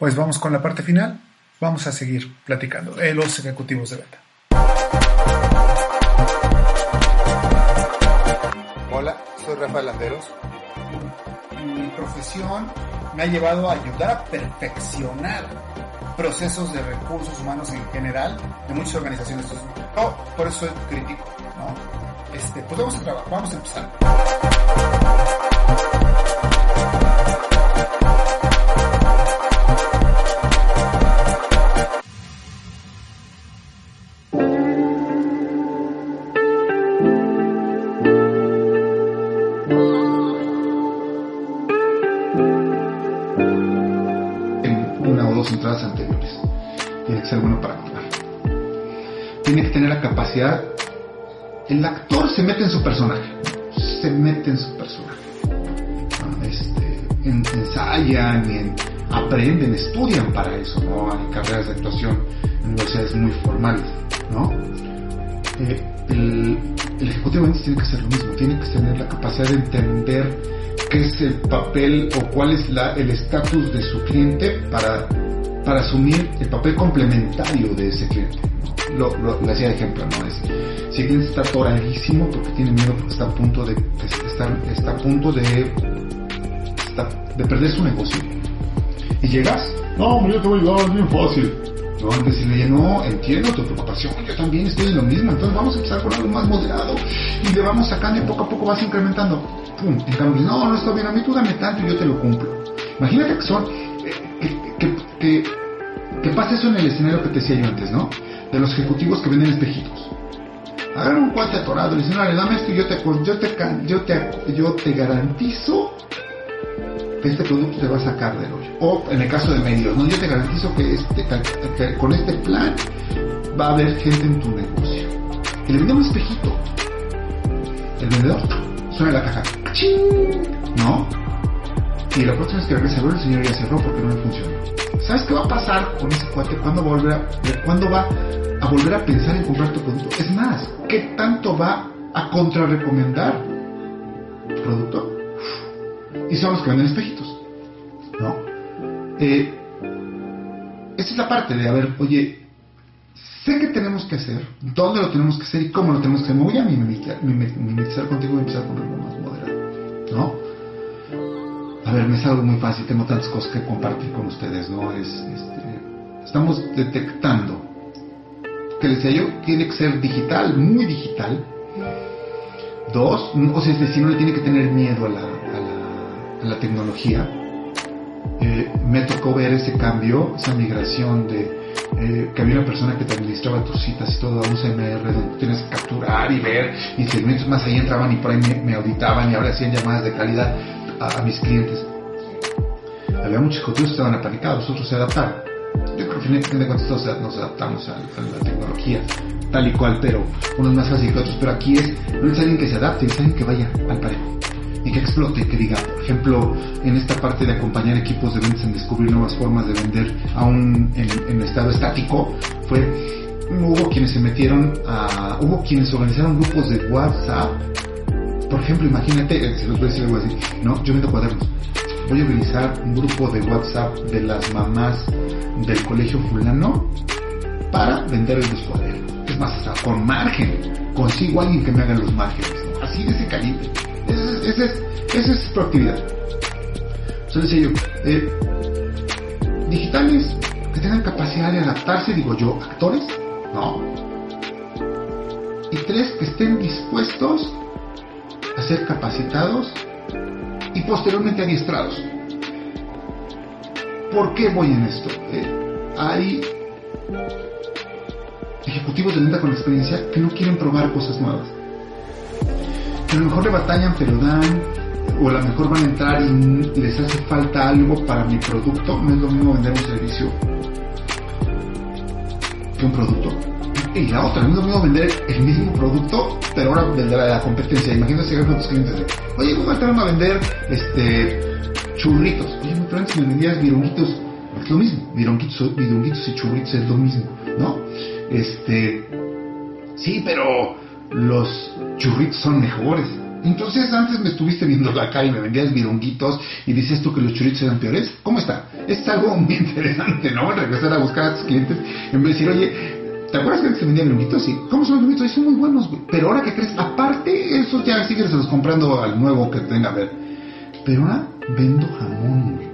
Pues vamos con la parte final. Vamos a seguir platicando. Eh, los ejecutivos de venta. Hola, soy Rafael Landeros. Mi profesión me ha llevado a ayudar a perfeccionar procesos de recursos humanos en general de muchas organizaciones. Yo por eso soy crítico. ¿no? Este, pues vamos a trabajar, vamos a empezar. Anteriores. Tiene que ser bueno para contar. Tiene que tener la capacidad. El actor se mete en su personaje. Se mete en su personaje. Ah, Este, en- ensayan, aprenden, estudian para eso, ¿no? Hay carreras de actuación en universidades muy formales, ¿no? Eh, el, el ejecutivo tiene que hacer lo mismo, tiene que tener la capacidad de entender qué es el papel o cuál es el estatus de su cliente para, para asumir el papel complementario de ese cliente. Lo, lo, le hacía de ejemplo, ¿no? Es, si el cliente está atoradísimo porque tiene miedo porque está a punto de, está, está a punto de, está- de perder su negocio. Y llegas, no, yo te voy a ayudar, es bien fácil. No, antes decirle, no, entiendo tu preocupación, yo también estoy en lo mismo, entonces vamos a empezar con algo más moderado y le vamos sacando y poco a poco vas incrementando. Pum, en cambio, no, no está bien, a mí tú dame tanto y yo te lo cumplo. Imagínate que son, que, que, pasa eso en el escenario que te decía yo antes, ¿no? De los ejecutivos que venden espejitos. Agarra un cuate atorado y dicen, "Órale, dame esto y yo te, yo te, yo te, yo te garantizo que este producto te va a sacar del hoyo. O en el caso de medios, ¿no? Yo te garantizo que, este, que- con este plan va a haber gente en tu negocio. Y le vende un espejito. El vendedor suena la caja. ¡Cachín! ¿No? Y la próxima vez que regresa a ver, el señor ya cerró porque no le funcionó. ¿Sabes qué va a pasar con ese cuate? ¿Cuándo va a volver a, ¿cuándo va a volver a pensar en comprar tu producto? Es más, ¿qué tanto va a contrarrecomendar tu producto? y son los que venden espejitos, ¿no? Eh, esa es la parte de, a ver, oye, sé qué tenemos que hacer, dónde lo tenemos que hacer y cómo lo tenemos que hacer. Me voy a mimetizar contigo y empezar con algo más moderado, ¿no? A ver, me es algo muy fácil, tengo tantas cosas que compartir con ustedes, ¿no? Es, este, estamos detectando que decía yo, tiene que ser digital, muy digital. Dos, o sea, es decir, no le tiene que tener miedo a la, a la, a tecnología. Eh, me tocó ver ese cambio, esa migración de eh, que había una persona que te administraba tus citas y todo a un CMR donde tienes que capturar y ver y segmentos más ahí entraban y por ahí me, me auditaban y ahora hacían llamadas de calidad a, a mis clientes. Había muchos que estaban apanicados, otros se adaptaron. Yo creo que al fin de cuentas todos nos adaptamos a, a la tecnología tal y cual, pero unos más fácil que otros. Pero aquí es, no es alguien que se adapte, es alguien que vaya al parejo y que explote, que diga, por ejemplo, en esta parte de acompañar equipos de ventas en descubrir nuevas formas de vender aún en, en estado estático, fue, hubo quienes se metieron a, hubo quienes organizaron grupos de WhatsApp. Por ejemplo, imagínate, eh, se los voy a decir algo así, ¿no? Yo vendo cuadernos. Voy a organizar un grupo de WhatsApp de las mamás del colegio fulano para vender los cuadernos. Es más, hasta con margen. Consigo a alguien que me haga los márgenes. Así de ese calibre. Esa es, esa es, proactividad. Sea, decía yo, digitales que tengan capacidad de adaptarse, digo yo, actores, no. Y tres, que estén dispuestos ser capacitados y posteriormente adiestrados. ¿Por qué voy en esto? Eh, hay ejecutivos de venta con experiencia que no quieren probar cosas nuevas. Que a lo mejor le batallan pero dan, o a lo mejor van a entrar y les hace falta algo para mi producto. No es lo mismo vender un servicio que un producto. Y la otra, no es lo mismo vender el mismo producto, pero ahora vender a la competencia. Imagínate llegar con tus clientes oye, ¿cómo entraron a vender este churritos? Oye, traen si me vendías vironguitos. Es lo mismo, vironguitos, vironguitos y churritos es lo mismo, ¿no? Este, sí, pero los churritos son mejores. Entonces antes me estuviste viendo la cara y me vendías vironguitos y dices tú que los churitos eran peores. ¿Cómo está? Es algo muy interesante, ¿no? Regresar a buscar a tus clientes en vez de decir, oye, ¿Te acuerdas que antes se vendían vironguitos? Sí. ¿Cómo son los vironguitos? Son muy buenos. Pero ahora que crees, aparte, esos ya sigues los comprando al nuevo que tenga a ver. Pero ahora vendo jamón,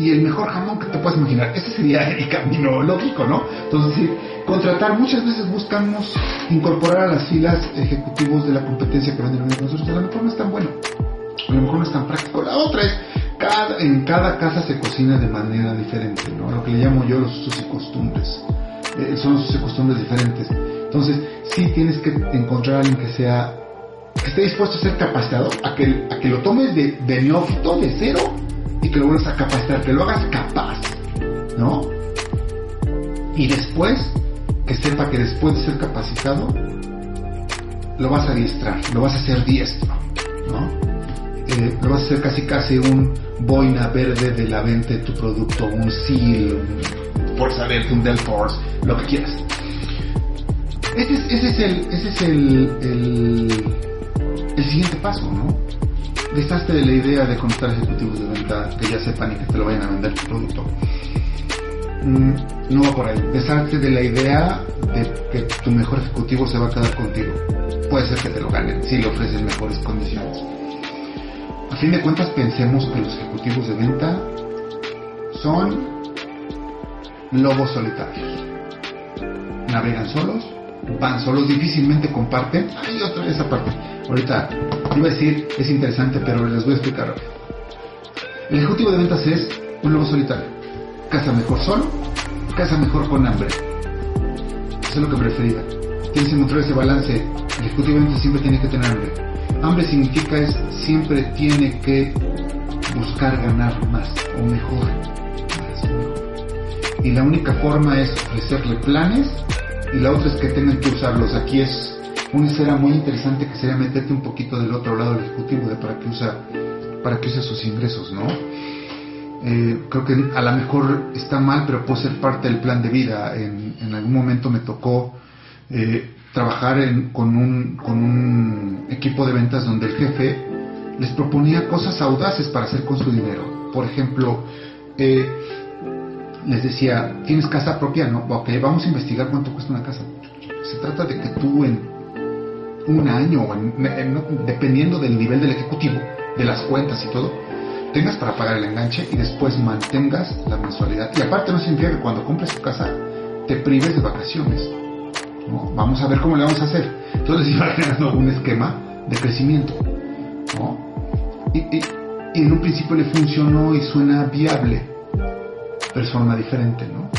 y el mejor jamón que te puedas imaginar. Ese sería el camino lógico, ¿no? Entonces, sí, contratar, muchas veces buscamos incorporar a las filas ejecutivos de la competencia que venden nosotros. A lo mejor no es tan bueno, a lo mejor no es tan práctico. La otra es, cada, en cada casa se cocina de manera diferente, ¿no? Lo que le llamo yo los usos y costumbres. Eh, son y costumbres diferentes. Entonces, sí tienes que encontrar a alguien que sea que esté dispuesto a ser capacitado, a que, a que lo tomes de, de neófito, de cero, y que lo vuelvas a capacitar, que lo hagas capaz, ¿no? Y después, que sepa que después de ser capacitado, lo vas a adiestrar, lo vas a hacer diestro, ¿no? Eh, lo vas a hacer casi casi un boina verde de la venta de tu producto, un SEAL, Fuerza Verde, un Delforce, lo que quieras. Ese es, el, ese es el, el, siguiente paso, ¿no? deshazte de la idea de conectar ejecutivos de venta que ya sepan y que te lo vayan a vender tu producto. Mm, no va por ahí. Deshazte de la idea de que tu mejor ejecutivo se va a quedar contigo. Puede ser que te lo ganen si le ofreces mejores condiciones. A fin de cuentas, pensemos que los ejecutivos de venta son lobos solitarios. Navegan solos, van solos, difícilmente comparten. Hay otra esa parte. Ahorita iba a decir, es interesante, pero les voy a explicar El ejecutivo de ventas es un lobo solitario. Casa mejor solo, casa mejor con hambre. Eso es lo que prefería. Tienes que encontrar ese balance. El ejecutivo de ventas siempre tiene que tener hambre. Hambre significa es siempre tiene que buscar ganar más o mejor. Y la única forma es ofrecerle planes y la otra es que tengan que usarlos. Aquí es una esfera muy interesante que sería meterte un poquito del otro lado del ejecutivo de para qué usa, para qué usa sus ingresos, ¿no? Eh, creo que a lo mejor está mal, pero puede ser parte del plan de vida. En, en algún momento me tocó eh, trabajar con, un, con un equipo de ventas donde el jefe les proponía cosas audaces para hacer con su dinero. Por ejemplo, eh, les decía, ¿tienes casa propia? No, ok, vamos a investigar cuánto cuesta una casa. Se trata de que tú en un año, o dependiendo del nivel del ejecutivo, de las cuentas y todo, tengas para pagar el enganche y después mantengas la mensualidad. Y aparte no significa que cuando compres tu casa te prives de vacaciones. Vamos a ver cómo le vamos a hacer. Entonces iba generando un esquema de crecimiento. Y, y, en un principio le funcionó y suena viable persona diferente, ¿no?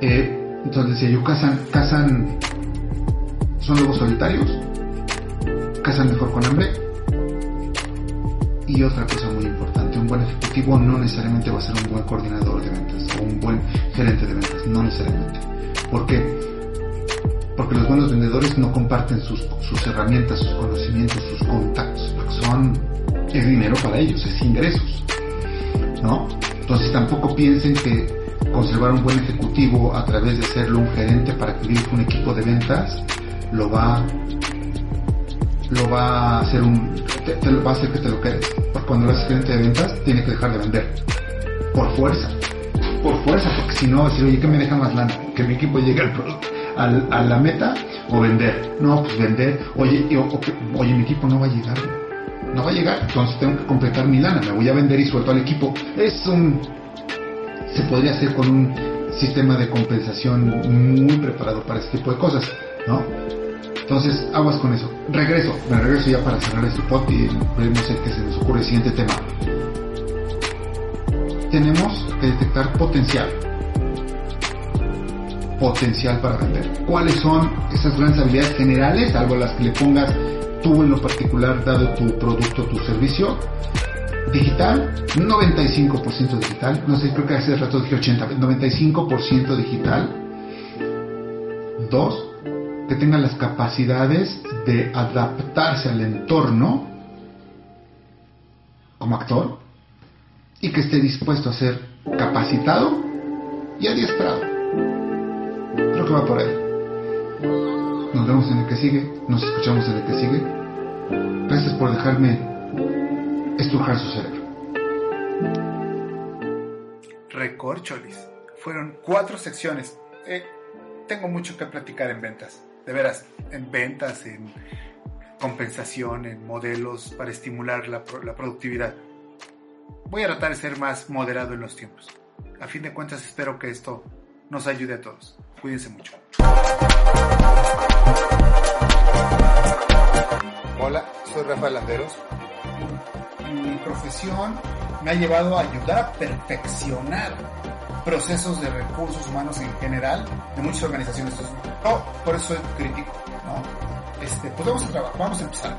Eh, entonces decía yo, casan, casan, son lobos solitarios, casan mejor con hambre. Y otra cosa muy importante, un buen ejecutivo no necesariamente va a ser un buen coordinador de ventas o un buen gerente de ventas, no necesariamente. ¿Por qué? Porque los buenos vendedores no comparten sus, sus herramientas, sus conocimientos, sus contactos, porque son, es dinero para ellos, es ingresos. ¿No? Entonces tampoco piensen que conservar un buen ejecutivo a través de serlo un gerente para que dirija un equipo de ventas lo va lo va a hacer un te, lo va a hacer que te lo quedes cuando eres gerente de ventas tiene que dejar de vender. Por fuerza. Por fuerza porque si no decir oye que me deja más lana que mi equipo llegue al, a la meta o vender no pues vender. Oye oye mi equipo no va a llegar no va a llegar, entonces tengo que completar mi lana, me voy a vender y suelto al equipo. Es un... se podría hacer con un sistema de compensación muy preparado para este tipo de cosas, ¿no? Entonces, aguas con eso. Regreso, me regreso ya para cerrar este pot y veremos el que se nos ocurre el siguiente tema. Tenemos que detectar potencial. Potencial para vender. ¿Cuáles son esas grandes habilidades generales, algo a las que le pongas tú en lo particular, dado tu producto, tu servicio, digital, 95% digital, no sé, creo que hace rato dije 80, 95% digital. Dos, que tenga las capacidades de adaptarse al entorno como actor y que esté dispuesto a ser capacitado y adiestrado. Creo que va por ahí. Nos vemos en el que sigue, nos escuchamos en el que sigue. Gracias por dejarme estrujar su cerebro. Recorcholis. Fueron cuatro secciones. Eh, tengo mucho que platicar en ventas. De veras, en ventas, en compensación, en modelos para estimular la, la productividad. Voy a tratar de ser más moderado en los tiempos. A fin de cuentas espero que esto nos ayude a todos. Cuídense mucho. Hola, soy Rafael Landeros. Mi profesión me ha llevado a ayudar a perfeccionar procesos de recursos humanos en general de muchas organizaciones. Por eso soy crítico. Este, pues vamos a trabajar, vamos a empezar.